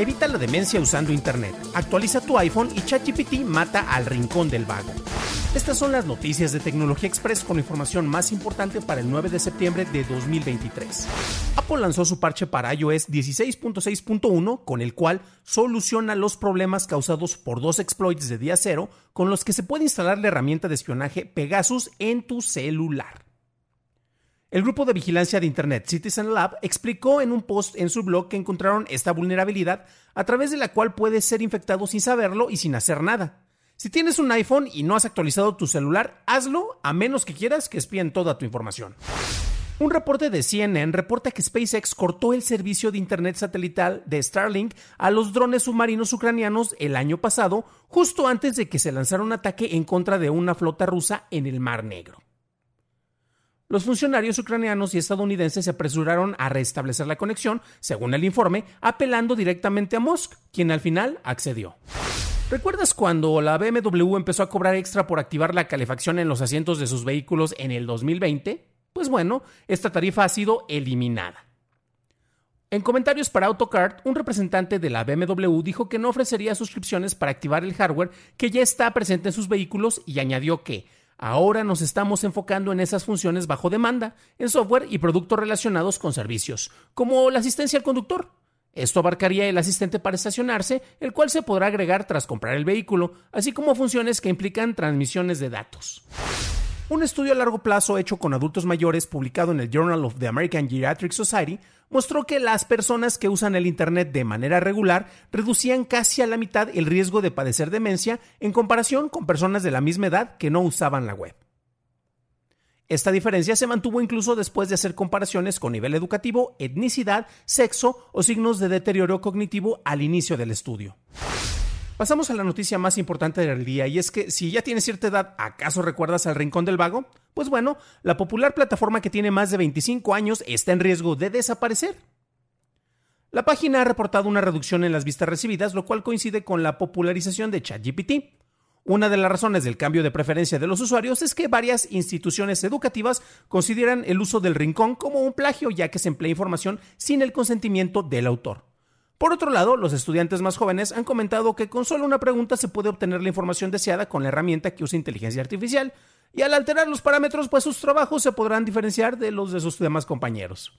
Evita la demencia usando Internet. Actualiza tu iPhone y ChatGPT mata al rincón del vago. Estas son las noticias de Tecnología Express con información más importante para el 9 de septiembre de 2023. Apple lanzó su parche para iOS 16.6.1 con el cual soluciona los problemas causados por dos exploits de día cero con los que se puede instalar la herramienta de espionaje Pegasus en tu celular. El grupo de vigilancia de Internet Citizen Lab explicó en un post en su blog que encontraron esta vulnerabilidad a través de la cual puedes ser infectado sin saberlo y sin hacer nada. Si tienes un iPhone y no has actualizado tu celular, hazlo a menos que quieras que espíen toda tu información. Un reporte de CNN reporta que SpaceX cortó el servicio de Internet satelital de Starlink a los drones submarinos ucranianos el año pasado, justo antes de que se lanzara un ataque en contra de una flota rusa en el Mar Negro. Los funcionarios ucranianos y estadounidenses se apresuraron a restablecer la conexión, según el informe, apelando directamente a Musk, quien al final accedió. ¿Recuerdas cuando la BMW empezó a cobrar extra por activar la calefacción en los asientos de sus vehículos en el 2020? Pues bueno, esta tarifa ha sido eliminada. En comentarios para AutoCard, un representante de la BMW dijo que no ofrecería suscripciones para activar el hardware que ya está presente en sus vehículos y añadió que Ahora nos estamos enfocando en esas funciones bajo demanda, en software y productos relacionados con servicios, como la asistencia al conductor. Esto abarcaría el asistente para estacionarse, el cual se podrá agregar tras comprar el vehículo, así como funciones que implican transmisiones de datos. Un estudio a largo plazo hecho con adultos mayores publicado en el Journal of the American Geriatric Society mostró que las personas que usan el Internet de manera regular reducían casi a la mitad el riesgo de padecer demencia en comparación con personas de la misma edad que no usaban la web. Esta diferencia se mantuvo incluso después de hacer comparaciones con nivel educativo, etnicidad, sexo o signos de deterioro cognitivo al inicio del estudio. Pasamos a la noticia más importante del día y es que si ya tienes cierta edad, ¿acaso recuerdas al Rincón del Vago? Pues bueno, la popular plataforma que tiene más de 25 años está en riesgo de desaparecer. La página ha reportado una reducción en las vistas recibidas, lo cual coincide con la popularización de ChatGPT. Una de las razones del cambio de preferencia de los usuarios es que varias instituciones educativas consideran el uso del rincón como un plagio ya que se emplea información sin el consentimiento del autor. Por otro lado, los estudiantes más jóvenes han comentado que con solo una pregunta se puede obtener la información deseada con la herramienta que usa inteligencia artificial, y al alterar los parámetros, pues sus trabajos se podrán diferenciar de los de sus demás compañeros.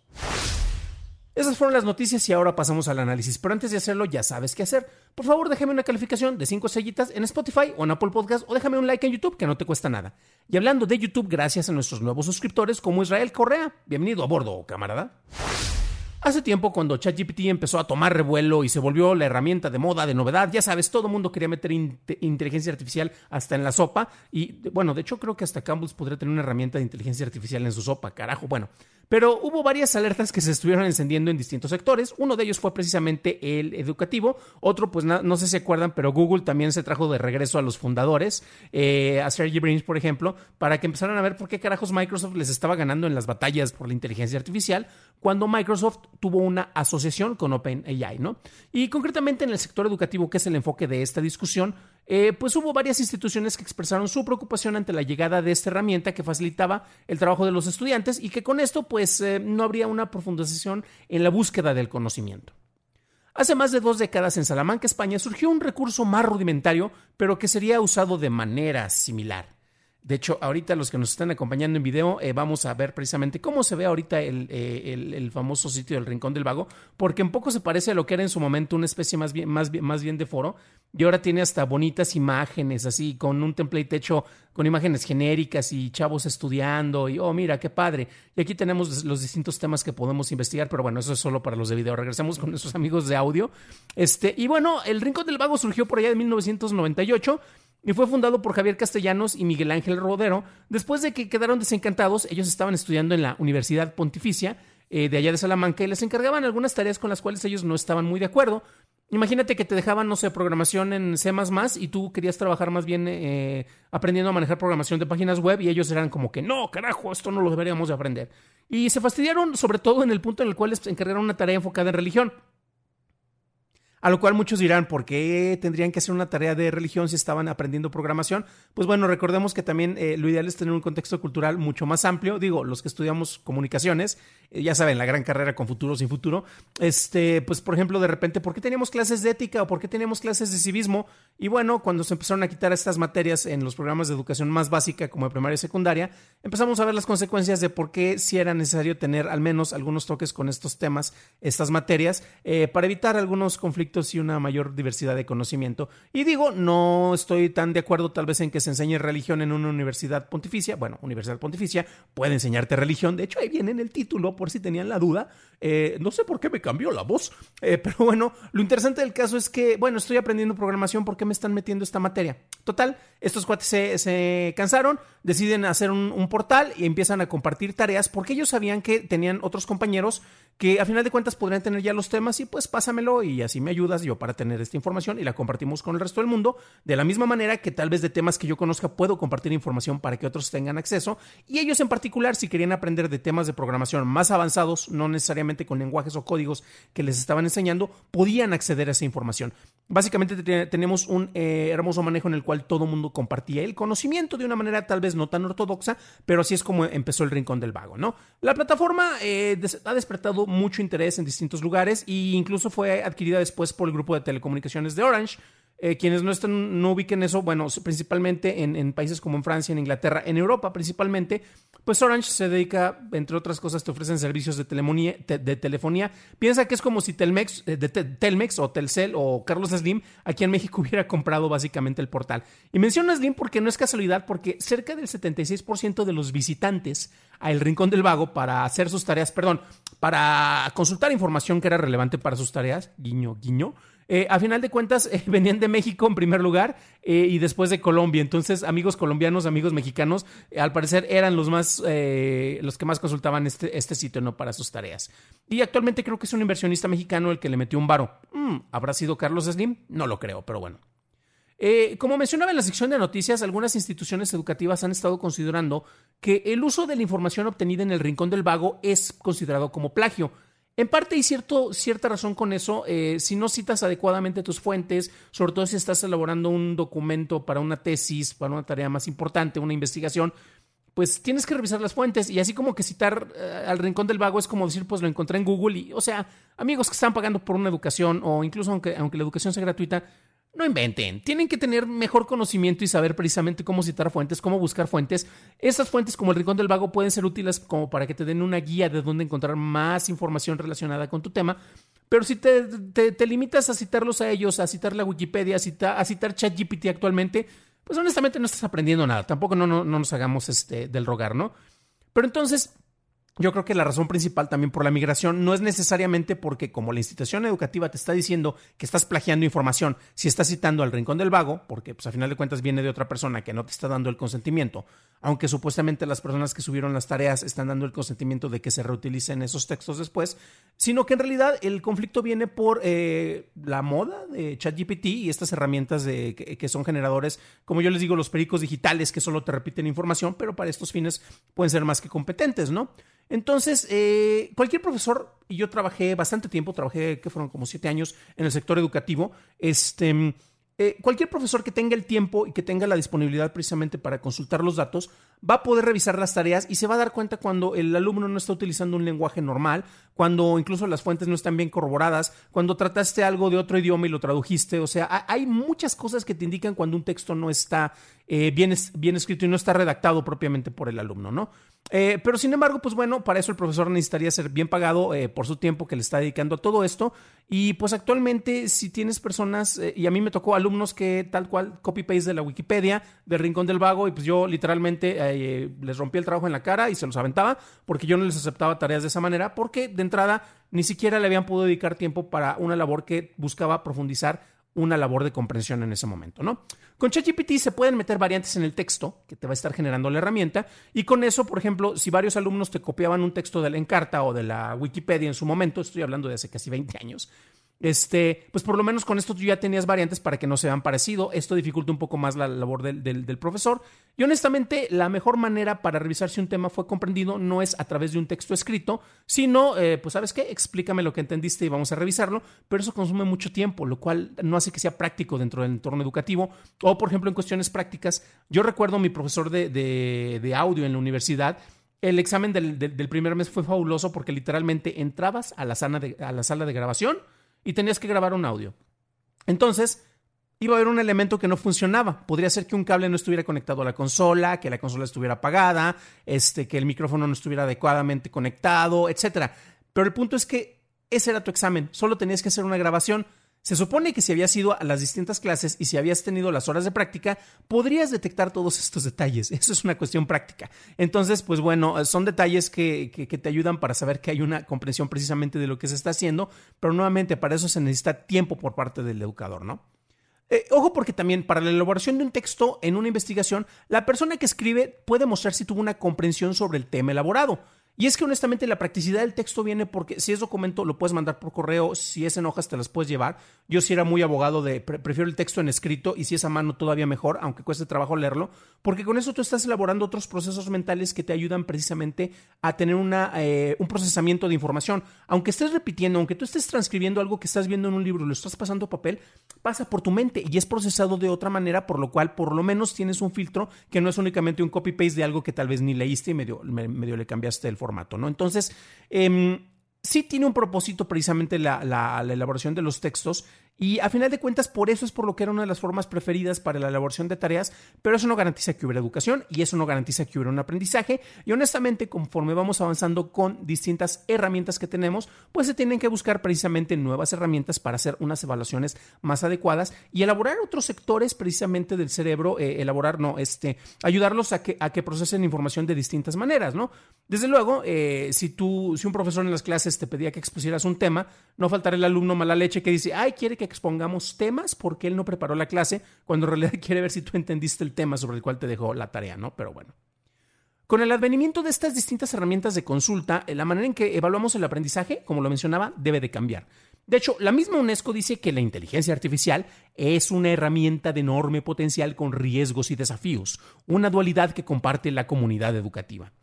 Esas fueron las noticias y ahora pasamos al análisis, pero antes de hacerlo ya sabes qué hacer. Por favor, déjame una calificación de 5 estrellitas en Spotify o en Apple Podcast o déjame un like en YouTube que no te cuesta nada. Y hablando de YouTube, gracias a nuestros nuevos suscriptores como Israel Correa. Bienvenido a bordo, camarada. Hace tiempo, cuando ChatGPT empezó a tomar revuelo y se volvió la herramienta de moda, de novedad, ya sabes, todo el mundo quería meter inteligencia artificial hasta en la sopa. Y bueno, de hecho, creo que hasta Campbell's podría tener una herramienta de inteligencia artificial en su sopa, carajo. Bueno, pero hubo varias alertas que se estuvieron encendiendo en distintos sectores. Uno de ellos fue precisamente el educativo. Otro, pues no, sé si acuerdan, pero Google también se trajo de regreso a los fundadores, eh, a Sergey Brin, por ejemplo, para que empezaran a ver por qué carajos Microsoft les estaba ganando en las batallas por la inteligencia artificial cuando Microsoft tuvo una asociación con OpenAI, ¿no? Y concretamente en el sector educativo, que es el enfoque de esta discusión, eh, pues hubo varias instituciones que expresaron su preocupación ante la llegada de esta herramienta que facilitaba el trabajo de los estudiantes y que con esto pues eh, no habría una profundización en la búsqueda del conocimiento. Hace más de dos décadas en Salamanca, España, surgió un recurso más rudimentario, pero que sería usado de manera similar. De hecho, ahorita los que nos están acompañando en video, eh, vamos a ver precisamente cómo se ve ahorita eh, el, famoso sitio del Rincón del Vago, porque un poco se parece a lo que era en su momento una especie más bien, más, más bien de foro, y ahora tiene hasta bonitas imágenes, así, con un template hecho con imágenes genéricas y chavos estudiando y, oh, mira, qué padre. Y aquí tenemos los distintos temas que podemos investigar, pero bueno, eso es solo para los de video. Regresamos con nuestros amigos de audio. Este, y bueno, el Rincón del Vago surgió por allá de 1998 y fue fundado por Javier Castellanos y Miguel Ángel Rodero. Después de que quedaron desencantados, ellos estaban estudiando en la Universidad Pontificia eh, de allá de Salamanca y les encargaban algunas tareas con las cuales ellos no estaban muy de acuerdo. Imagínate que te dejaban, no sé, programación en C y tú querías trabajar más bien eh, aprendiendo a manejar programación de páginas web y ellos eran como que no, carajo, esto no lo deberíamos de aprender. Y se fastidiaron sobre todo en el punto en el cual les encargaron una tarea enfocada en religión. A lo cual muchos dirán, ¿por qué tendrían que hacer una tarea de religión si estaban aprendiendo programación? Pues bueno, recordemos que también eh, lo ideal es tener un contexto cultural mucho más amplio. Digo, los que estudiamos comunicaciones, ya saben, la gran carrera con futuro sin futuro. Este, pues por ejemplo, de repente, ¿por qué teníamos clases de ética o por qué teníamos clases de civismo? Y bueno, cuando se empezaron a quitar estas materias en los programas de educación más básica, como de primaria y secundaria, empezamos a ver las consecuencias de por qué si era necesario tener al menos algunos toques con estos temas, estas materias, eh, para evitar algunos conflictos y una mayor diversidad de conocimiento. Y digo, no estoy tan de acuerdo tal vez en que se enseñe religión en una universidad pontificia. Bueno, universidad pontificia puede enseñarte religión. De hecho, ahí viene en el título, por si tenían la duda. Eh, no sé por qué me cambió la voz, eh, pero bueno, lo interesante del caso es que, bueno, estoy aprendiendo programación, ¿por qué me están metiendo esta materia? Total, estos cuates se, cansaron, deciden hacer un, un portal y empiezan a compartir tareas porque ellos sabían que tenían otros compañeros que a final de cuentas podrían tener ya los temas y pues pásamelo y así me ayudas yo para tener esta información y la compartimos con el resto del mundo. De la misma manera que tal vez de temas que yo conozca puedo compartir información para que otros tengan acceso y ellos en particular si querían aprender de temas de programación más avanzados, no necesariamente con lenguajes o códigos que les estaban enseñando, podían acceder a esa información. Básicamente tenemos un eh, hermoso manejo en el cual todo mundo compartía el conocimiento de una manera tal vez no tan ortodoxa, pero así es como empezó el Rincón del Vago, ¿no? La plataforma eh, ha despertado mucho interés en distintos lugares e incluso fue adquirida después por el grupo de telecomunicaciones de Orange. Eh, quienes no, están, no ubiquen eso, bueno, principalmente en, países como en Francia, en Inglaterra, en Europa principalmente, pues Orange se dedica, entre otras cosas, te ofrecen servicios de telefonía. Piensa que es como si Telmex, eh, Telmex o Telcel o Carlos Slim aquí en México hubiera comprado básicamente el portal. Y menciono Slim porque no es casualidad, porque cerca del 76% de los visitantes a El Rincón del Vago para hacer sus tareas, perdón, para consultar información que era relevante para sus tareas, guiño, guiño, eh, a final de cuentas eh, venían de México en primer lugar eh, y después de Colombia. Entonces, amigos colombianos, amigos mexicanos, al parecer eran los más, los que más consultaban este, este sitio no para sus tareas. Y actualmente creo que es un inversionista mexicano el que le metió un varo. Mm, ¿Habrá sido Carlos Slim? No lo creo, pero bueno. como mencionaba en la sección de noticias, algunas instituciones educativas han estado considerando que el uso de la información obtenida en el Rincón del Vago es considerado como plagio. En parte hay cierto, cierta razón con eso. Eh, si no citas adecuadamente tus fuentes, sobre todo si estás elaborando un documento para una tesis, para una tarea más importante, una investigación, pues tienes que revisar las fuentes. Y así como que citar eh, al rincón del vago es como decir, pues lo encontré en Google. Y, o sea, amigos que están pagando por una educación, o incluso aunque, aunque la educación sea gratuita, no inventen, tienen que tener mejor conocimiento y saber precisamente cómo citar fuentes, cómo buscar fuentes. Estas fuentes, como el Rincón del Vago, pueden ser útiles como para que te den una guía de dónde encontrar más información relacionada con tu tema. Pero si te, limitas a citarlos a ellos, a citar la Wikipedia, a citar, a citar ChatGPT actualmente, pues honestamente no estás aprendiendo nada. Tampoco no, no, no nos hagamos este, del rogar, ¿no? Pero entonces, yo creo que la razón principal también por la migración no es necesariamente porque como la institución educativa te está diciendo que estás plagiando información, si estás citando al rincón del vago, porque pues a final de cuentas viene de otra persona que no te está dando el consentimiento, aunque supuestamente las personas que subieron las tareas están dando el consentimiento de que se reutilicen esos textos después, sino que en realidad el conflicto viene por eh, la moda de ChatGPT y estas herramientas de, que, son generadores, como yo les digo, los pericos digitales que solo te repiten información, pero para estos fines pueden ser más que competentes, ¿no? Entonces, eh, cualquier profesor, y yo trabajé bastante tiempo, trabajé, que fueron como siete años en el sector educativo, este, eh, cualquier profesor que tenga el tiempo y que tenga la disponibilidad precisamente para consultar los datos, va a poder revisar las tareas y se va a dar cuenta cuando el alumno no está utilizando un lenguaje normal, cuando incluso las fuentes no están bien corroboradas, cuando trataste algo de otro idioma y lo tradujiste. O sea, hay muchas cosas que te indican cuando un texto no está eh, bien, escrito y no está redactado propiamente por el alumno, ¿no? Eh, pero sin embargo, pues bueno, para eso el profesor necesitaría ser bien pagado eh, por su tiempo que le está dedicando a todo esto. Y pues actualmente, si tienes personas, y a mí me tocó alumnos que tal cual copy-paste de la Wikipedia, del Rincón del Vago, y pues yo literalmente les rompí el trabajo en la cara y se los aventaba, porque yo no les aceptaba tareas de esa manera, porque de entrada ni siquiera le habían podido dedicar tiempo para una labor que buscaba profundizar una labor de comprensión en ese momento, ¿no? Con ChatGPT se pueden meter variantes en el texto que te va a estar generando la herramienta y con eso, por ejemplo, si varios alumnos te copiaban un texto de la Encarta o de la Wikipedia en su momento, estoy hablando de hace casi 20 años, este, pues por lo menos con esto tú ya tenías variantes para que no se vean parecido. Esto dificulta un poco más la labor del, profesor. Y honestamente, la mejor manera para revisar si un tema fue comprendido no es a través de un texto escrito, sino, eh, pues sabes qué, explícame lo que entendiste y vamos a revisarlo, pero eso consume mucho tiempo, lo cual no hace que sea práctico dentro del entorno educativo. O, por ejemplo, en cuestiones prácticas, yo recuerdo a mi profesor de, audio en la universidad, el examen del, primer mes fue fabuloso porque literalmente entrabas a la, a la sala de grabación, y tenías que grabar un audio. Entonces, iba a haber un elemento que no funcionaba. Podría ser que un cable no estuviera conectado a la consola, que la consola estuviera apagada, este, que el micrófono no estuviera adecuadamente conectado, etc. Pero el punto es que ese era tu examen. Solo tenías que hacer una grabación. Se supone que si habías ido a las distintas clases y si habías tenido las horas de práctica, podrías detectar todos estos detalles. Eso es una cuestión práctica. Entonces, pues bueno, son detalles que, te ayudan para saber que hay una comprensión precisamente de lo que se está haciendo, pero nuevamente para eso se necesita tiempo por parte del educador, ¿no? Eh, ojo porque también para la elaboración de un texto en una investigación, la persona que escribe puede mostrar si tuvo una comprensión sobre el tema elaborado. Y es que honestamente la practicidad del texto viene porque si es documento lo puedes mandar por correo, si es en hojas te las puedes llevar. Yo sí era muy abogado de prefiero el texto en escrito y si es a mano todavía mejor, aunque cueste trabajo leerlo, porque con eso tú estás elaborando otros procesos mentales que te ayudan precisamente a tener una, eh, un procesamiento de información. Aunque estés repitiendo, aunque tú estés transcribiendo algo que estás viendo en un libro y lo estás pasando a papel, pasa por tu mente y es procesado de otra manera, por lo cual por lo menos tienes un filtro que no es únicamente un copy-paste de algo que tal vez ni leíste y medio, medio le cambiaste el formato, ¿no? Entonces, eh, sí tiene un propósito precisamente la, la, elaboración de los textos y a final de cuentas, por eso es por lo que era una de las formas preferidas para la elaboración de tareas, pero eso no garantiza que hubiera educación y eso no garantiza que hubiera un aprendizaje. Y honestamente, conforme vamos avanzando con distintas herramientas que tenemos, pues se tienen que buscar precisamente nuevas herramientas para hacer unas evaluaciones más adecuadas y elaborar otros sectores precisamente del cerebro, eh, elaborar, no, este, ayudarlos a que, a que procesen información de distintas maneras, ¿no? Desde luego, eh, si tú, si un profesor en las clases te pedía que expusieras un tema, no faltará el alumno mala leche que dice, ay, quiere que expongamos temas porque él no preparó la clase, cuando en realidad quiere ver si tú entendiste el tema sobre el cual te dejó la tarea, ¿no? Pero bueno. Con el advenimiento de estas distintas herramientas de consulta, la manera en que evaluamos el aprendizaje, como lo mencionaba, debe de cambiar. De hecho, la misma UNESCO dice que la inteligencia artificial es una herramienta de enorme potencial con riesgos y desafíos, una dualidad que comparte la comunidad educativa.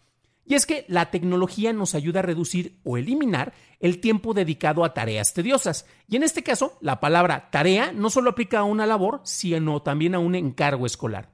Y es que la tecnología nos ayuda a reducir o eliminar el tiempo dedicado a tareas tediosas. Y en este caso, la palabra tarea no solo aplica a una labor, sino también a un encargo escolar.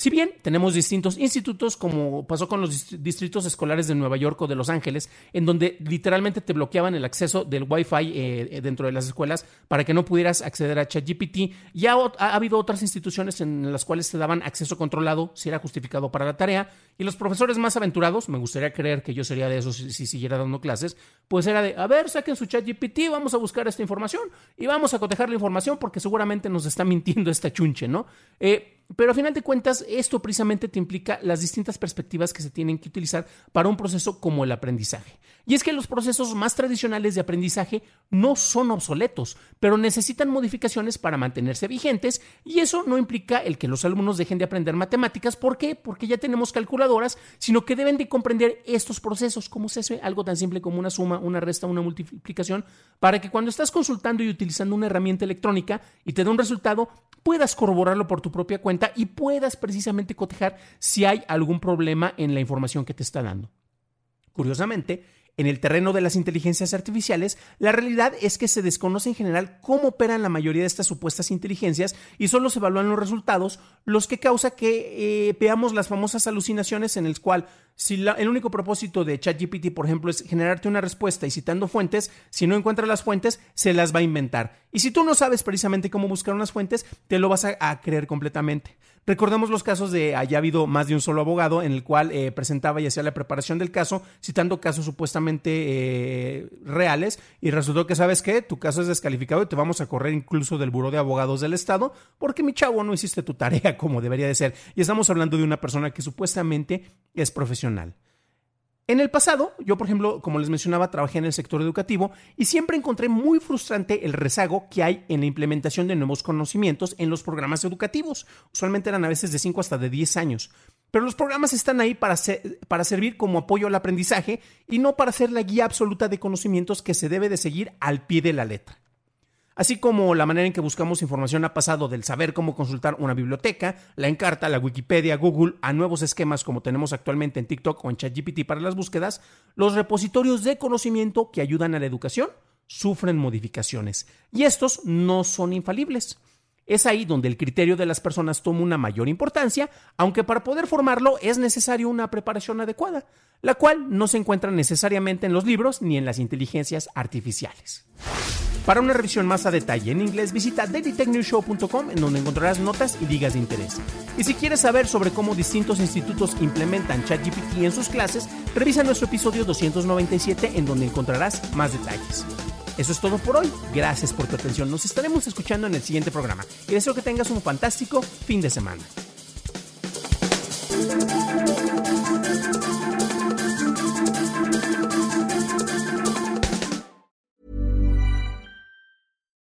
Si bien tenemos distintos institutos, como pasó con los distritos escolares de Nueva York o de Los Ángeles, en donde literalmente te bloqueaban el acceso del Wi-Fi eh, eh, dentro de las escuelas para que no pudieras acceder a ChatGPT, ya ha, habido otras instituciones en las cuales te daban acceso controlado si era justificado para la tarea, y los profesores más aventurados, me gustaría creer que yo sería de esos si, siguiera dando clases, pues era de, a ver, saquen su ChatGPT, vamos a buscar esta información y vamos a cotejar la información porque seguramente nos está mintiendo esta chunche, ¿no? Eh, pero a final de cuentas, esto precisamente te implica las distintas perspectivas que se tienen que utilizar para un proceso como el aprendizaje. Y es que los procesos más tradicionales de aprendizaje no son obsoletos, pero necesitan modificaciones para mantenerse vigentes y eso no implica el que los alumnos dejen de aprender matemáticas. ¿Por qué? Porque ya tenemos sino que deben de comprender estos procesos, como se hace algo tan simple como una suma, una resta, una multiplicación, para que cuando estás consultando y utilizando una herramienta electrónica y te da un resultado, puedas corroborarlo por tu propia cuenta y puedas precisamente cotejar si hay algún problema en la información que te está dando. Curiosamente, En el terreno de las inteligencias artificiales, la realidad es que se desconoce en general cómo operan la mayoría de estas supuestas inteligencias y solo se evalúan los resultados, los que causa que eh, veamos las famosas alucinaciones en el cual si el único propósito de ChatGPT, por ejemplo, es generarte una respuesta y citando fuentes, si no encuentra las fuentes, se las va a inventar. Y si tú no sabes precisamente cómo buscar unas fuentes, te lo vas a, creer completamente. Recordemos los casos de haya habido más de un solo abogado en el cual eh, presentaba y hacía la preparación del caso, citando casos supuestamente eh, reales, y resultó que, ¿sabes qué? Tu caso es descalificado y te vamos a correr incluso del Buró de Abogados del Estado, porque mi chavo no hiciste tu tarea como debería de ser. Y estamos hablando de una persona que supuestamente es profesional. En el pasado, yo por ejemplo, como les mencionaba, trabajé en el sector educativo y siempre encontré muy frustrante el rezago que hay en la implementación de nuevos conocimientos en los programas educativos. Usualmente eran a veces de 5 hasta de 10 años. Pero los programas están ahí para, para servir como apoyo al aprendizaje y no para ser la guía absoluta de conocimientos que se debe de seguir al pie de la letra. Así como la manera en que buscamos información ha pasado del saber cómo consultar una biblioteca, la Encarta, la Wikipedia, Google, a nuevos esquemas como tenemos actualmente en TikTok o en ChatGPT para las búsquedas, los repositorios de conocimiento que ayudan a la educación sufren modificaciones. Y estos no son infalibles. Es ahí donde el criterio de las personas toma una mayor importancia, aunque para poder formarlo es necesario una preparación adecuada, la cual no se encuentra necesariamente en los libros ni en las inteligencias artificiales. Para una revisión más a detalle en inglés, visita dailytechnewshow.com en donde encontrarás notas y ligas de interés. Y si quieres saber sobre cómo distintos institutos implementan ChatGPT en sus clases, revisa nuestro episodio 297 en donde encontrarás más detalles. Eso es todo por hoy. Gracias por tu atención. Nos estaremos escuchando en el siguiente programa y deseo que tengas un fantástico fin de semana.